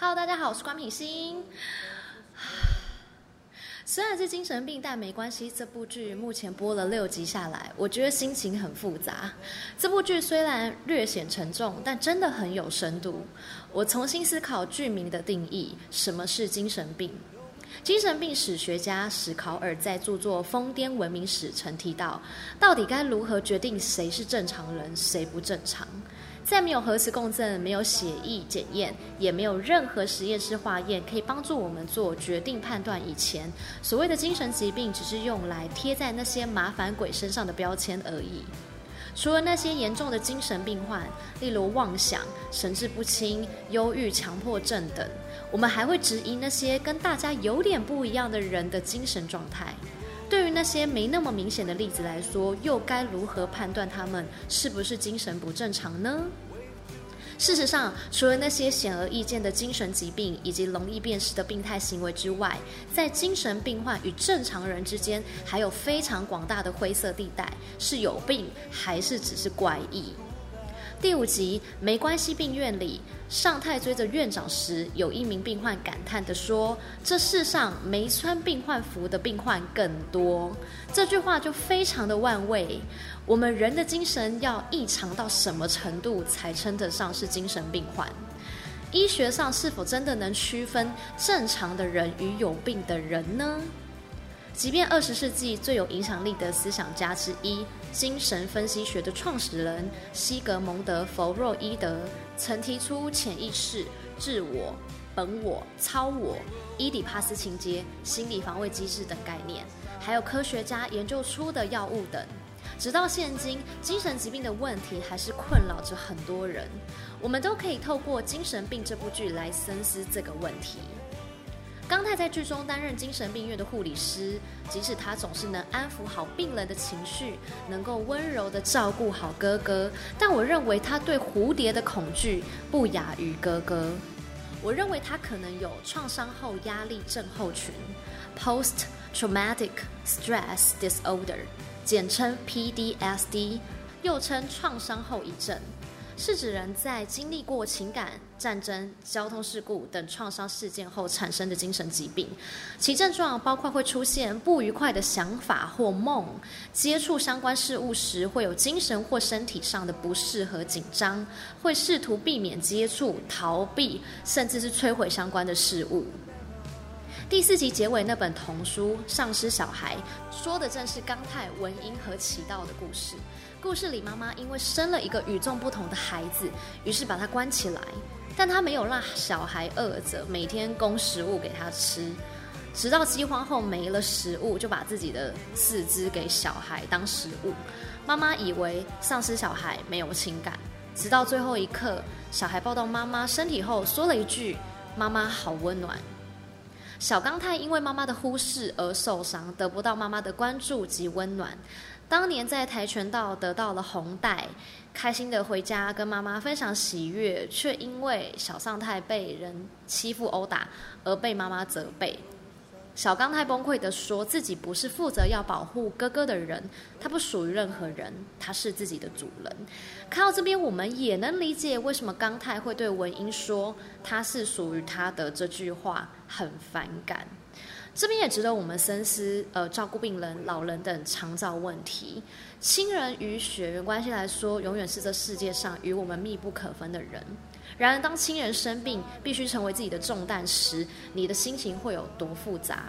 Hello，大家好，我是关品心。虽然是精神病，但没关系。这部剧目前播了六集下来，我觉得心情很复杂。这部剧虽然略显沉重，但真的很有深度。我重新思考剧名的定义：什么是精神病？精神病史学家史考尔在著作《疯癫文明史》曾提到，到底该如何决定谁是正常人，谁不正常？在没有核磁共振、没有血液检验，也没有任何实验室化验可以帮助我们做决定判断以前，所谓的精神疾病只是用来贴在那些麻烦鬼身上的标签而已。除了那些严重的精神病患，例如妄想、神志不清、忧郁、强迫症等，我们还会质疑那些跟大家有点不一样的人的精神状态。对于那些没那么明显的例子来说，又该如何判断他们是不是精神不正常呢？事实上，除了那些显而易见的精神疾病以及容易辨识的病态行为之外，在精神病患与正常人之间，还有非常广大的灰色地带，是有病还是只是怪异？第五集，没关系。病院里，尚太追着院长时，有一名病患感叹地说：“这世上没穿病患服的病患更多。”这句话就非常的万味。我们人的精神要异常到什么程度才称得上是精神病患？医学上是否真的能区分正常的人与有病的人呢？即便二十世纪最有影响力的思想家之一，精神分析学的创始人西格蒙德·弗洛伊德曾提出潜意识、自我、本我、超我、伊底帕斯情结、心理防卫机制等概念，还有科学家研究出的药物等。直到现今，精神疾病的问题还是困扰着很多人。我们都可以透过《精神病》这部剧来深思这个问题。刚太在剧中担任精神病院的护理师，即使他总是能安抚好病人的情绪，能够温柔地照顾好哥哥，但我认为他对蝴蝶的恐惧不亚于哥哥。我认为他可能有创伤后压力症候群 （Post Traumatic Stress Disorder），简称 PDSD，又称创伤后遗症。是指人在经历过情感、战争、交通事故等创伤事件后产生的精神疾病，其症状包括会出现不愉快的想法或梦，接触相关事物时会有精神或身体上的不适和紧张，会试图避免接触、逃避，甚至是摧毁相关的事物。第四集结尾那本童书《丧尸小孩》说的正是刚太、文英和启道的故事。故事里，妈妈因为生了一个与众不同的孩子，于是把他关起来，但她没有让小孩饿着，每天供食物给他吃，直到饥荒后没了食物，就把自己的四肢给小孩当食物。妈妈以为丧尸小孩没有情感，直到最后一刻，小孩抱到妈妈身体后，说了一句：“妈妈好温暖。”小刚太因为妈妈的忽视而受伤，得不到妈妈的关注及温暖。当年在跆拳道得到了红带，开心的回家跟妈妈分享喜悦，却因为小尚太被人欺负殴打而被妈妈责备。小刚太崩溃的说自己不是负责要保护哥哥的人，他不属于任何人，他是自己的主人。看到这边，我们也能理解为什么刚太会对文英说他是属于他的这句话很反感。这边也值得我们深思，呃，照顾病人、老人等常照问题。亲人与血缘关系来说，永远是这世界上与我们密不可分的人。然而，当亲人生病，必须成为自己的重担时，你的心情会有多复杂？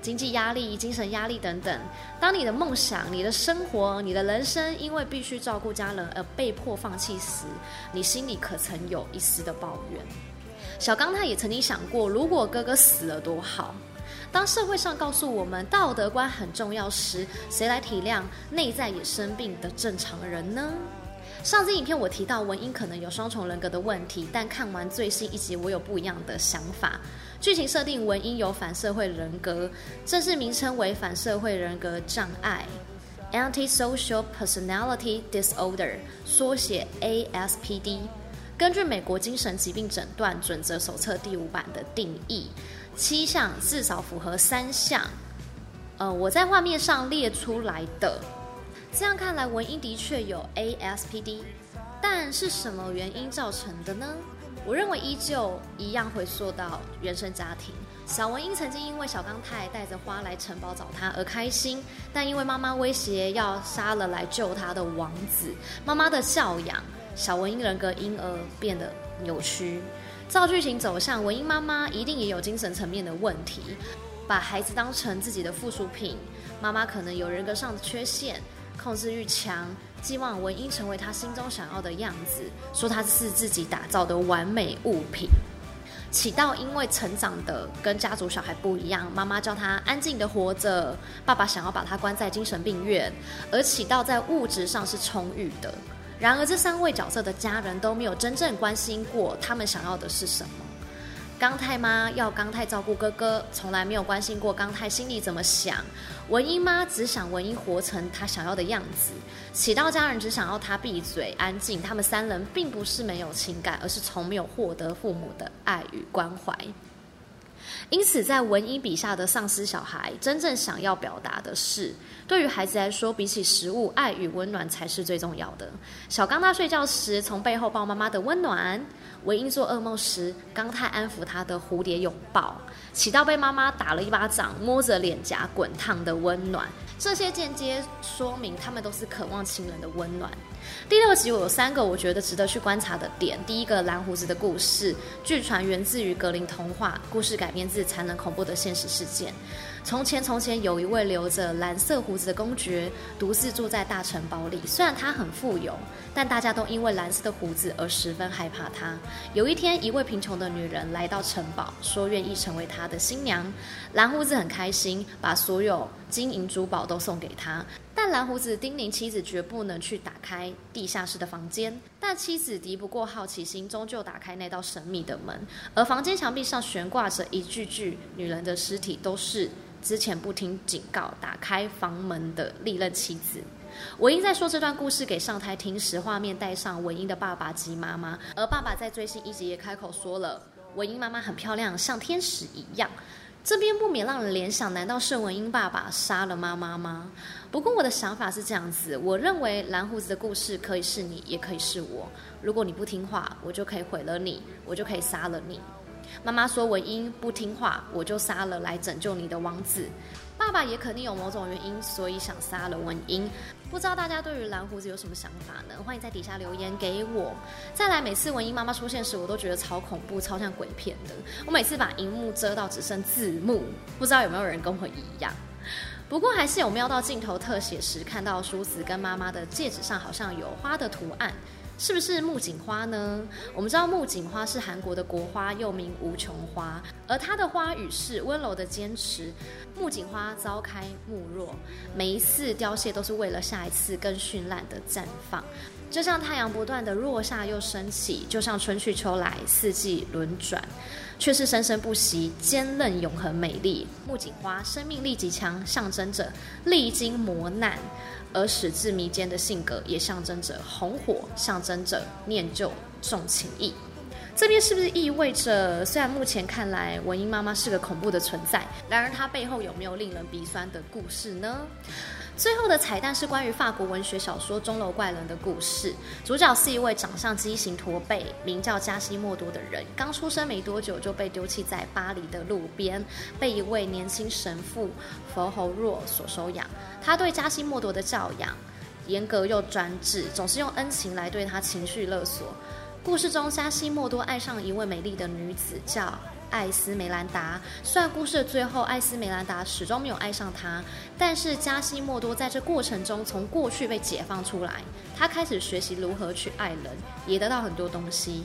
经济压力、精神压力等等。当你的梦想、你的生活、你的人生因为必须照顾家人而被迫放弃时，你心里可曾有一丝的抱怨？小刚他也曾经想过，如果哥哥死了多好。当社会上告诉我们道德观很重要时，谁来体谅内在也生病的正常人呢？上次影片我提到文英可能有双重人格的问题，但看完最新一集，我有不一样的想法。剧情设定文英有反社会人格，正式名称为反社会人格障碍 （Antisocial Personality Disorder），缩写 ASPD。根据美国精神疾病诊断准则手册第五版的定义，七项至少符合三项。呃，我在画面上列出来的。这样看来，文英的确有 ASPD，但是什么原因造成的呢？我认为依旧一样回溯到原生家庭。小文英曾经因为小刚太带着花来城堡找他而开心，但因为妈妈威胁要杀了来救他的王子，妈妈的教养，小文英人格因而变得扭曲。照剧情走向，文英妈妈一定也有精神层面的问题，把孩子当成自己的附属品。妈妈可能有人格上的缺陷，控制欲强，寄望文英成为她心中想要的样子，说她是自己打造的完美物品。启道因为成长的跟家族小孩不一样，妈妈叫他安静的活着，爸爸想要把他关在精神病院，而启道在物质上是充裕的。然而这三位角色的家人都没有真正关心过他们想要的是什么。刚太妈要刚太照顾哥哥，从来没有关心过刚太心里怎么想。文英妈只想文英活成她想要的样子。启道家人只想要她闭嘴安静。他们三人并不是没有情感，而是从没有获得父母的爱与关怀。因此，在文英笔下的丧尸小孩，真正想要表达的是，对于孩子来说，比起食物，爱与温暖才是最重要的。小刚他睡觉时，从背后抱妈妈的温暖。文英做噩梦时，刚太安抚他的蝴蝶拥抱；启到被妈妈打了一巴掌，摸着脸颊滚烫的温暖。这些间接说明，他们都是渴望亲人的温暖。第六集我有三个我觉得值得去观察的点：第一个，蓝胡子的故事，据传源自于格林童话，故事改编自残忍恐怖的现实事件。从前，从前有一位留着蓝色胡子的公爵，独自住在大城堡里。虽然他很富有，但大家都因为蓝色的胡子而十分害怕他。有一天，一位贫穷的女人来到城堡，说愿意成为他的新娘。蓝胡子很开心，把所有金银珠宝都送给他。但蓝胡子叮咛妻子绝不能去打开地下室的房间。但妻子敌不过好奇心，终究打开那道神秘的门。而房间墙壁上悬挂着一具具女人的尸体，都是。之前不听警告打开房门的历任妻子，文英在说这段故事给上台听时，画面带上文英的爸爸及妈妈，而爸爸在最新一集也开口说了，文英妈妈很漂亮，像天使一样。这边不免让人联想，难道是文英爸爸杀了妈妈吗？不过我的想法是这样子，我认为蓝胡子的故事可以是你，也可以是我。如果你不听话，我就可以毁了你，我就可以杀了你。妈妈说文英不听话，我就杀了来拯救你的王子。爸爸也肯定有某种原因，所以想杀了文英。不知道大家对于蓝胡子有什么想法呢？欢迎在底下留言给我。再来，每次文英妈妈出现时，我都觉得超恐怖、超像鬼片的。我每次把荧幕遮到只剩字幕，不知道有没有人跟我一样。不过还是有瞄到镜头特写时，看到梳子跟妈妈的戒指上好像有花的图案。是不是木槿花呢？我们知道木槿花是韩国的国花，又名无穷花，而它的花语是温柔的坚持。木槿花朝开暮落，每一次凋谢都是为了下一次更绚烂的绽放。就像太阳不断的落下又升起，就像春去秋来，四季轮转，却是生生不息、坚韧永恒美丽。木槿花生命力极强，象征着历经磨难。而始至弥坚的性格，也象征着红火，象征着念旧重情义。这边是不是意味着，虽然目前看来文英妈妈是个恐怖的存在，然而她背后有没有令人鼻酸的故事呢？最后的彩蛋是关于法国文学小说《钟楼怪人》的故事，主角是一位长相畸形驼背、名叫加西莫多的人，刚出生没多久就被丢弃在巴黎的路边，被一位年轻神父佛侯若所收养。他对加西莫多的教养严格又专制，总是用恩情来对他情绪勒索。故事中，加西莫多爱上一位美丽的女子，叫艾斯梅兰达。虽然故事的最后，艾斯梅兰达始终没有爱上他，但是加西莫多在这过程中从过去被解放出来，他开始学习如何去爱人，也得到很多东西。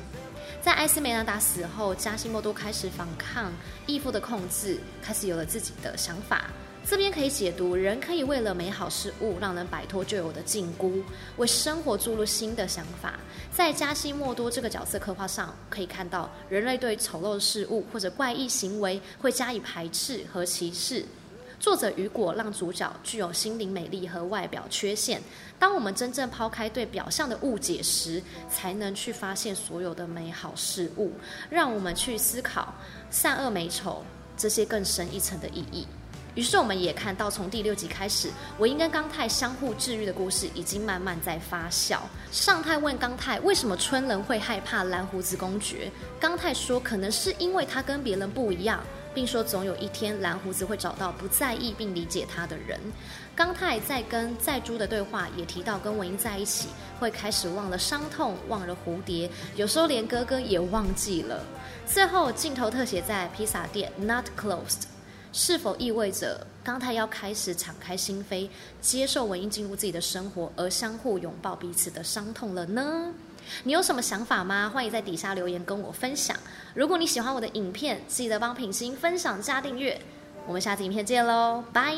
在艾斯梅兰达死后，加西莫多开始反抗义父的控制，开始有了自己的想法。这边可以解读，人可以为了美好事物，让人摆脱旧有的禁锢，为生活注入新的想法。在加西莫多这个角色刻画上，可以看到人类对丑陋事物或者怪异行为会加以排斥和歧视。作者雨果让主角具有心灵美丽和外表缺陷。当我们真正抛开对表象的误解时，才能去发现所有的美好事物。让我们去思考善恶美丑这些更深一层的意义。于是我们也看到，从第六集开始，文英跟刚太相互治愈的故事已经慢慢在发酵。尚太问刚太为什么春人会害怕蓝胡子公爵，刚太说可能是因为他跟别人不一样。并说总有一天蓝胡子会找到不在意并理解他的人。刚太在跟在珠的对话也提到，跟文英在一起会开始忘了伤痛，忘了蝴蝶，有时候连哥哥也忘记了。最后镜头特写在披萨店，Not closed，是否意味着刚才要开始敞开心扉，接受文英进入自己的生活，而相互拥抱彼此的伤痛了呢？你有什么想法吗？欢迎在底下留言跟我分享。如果你喜欢我的影片，记得帮品心分享加订阅。我们下次影片见喽，拜。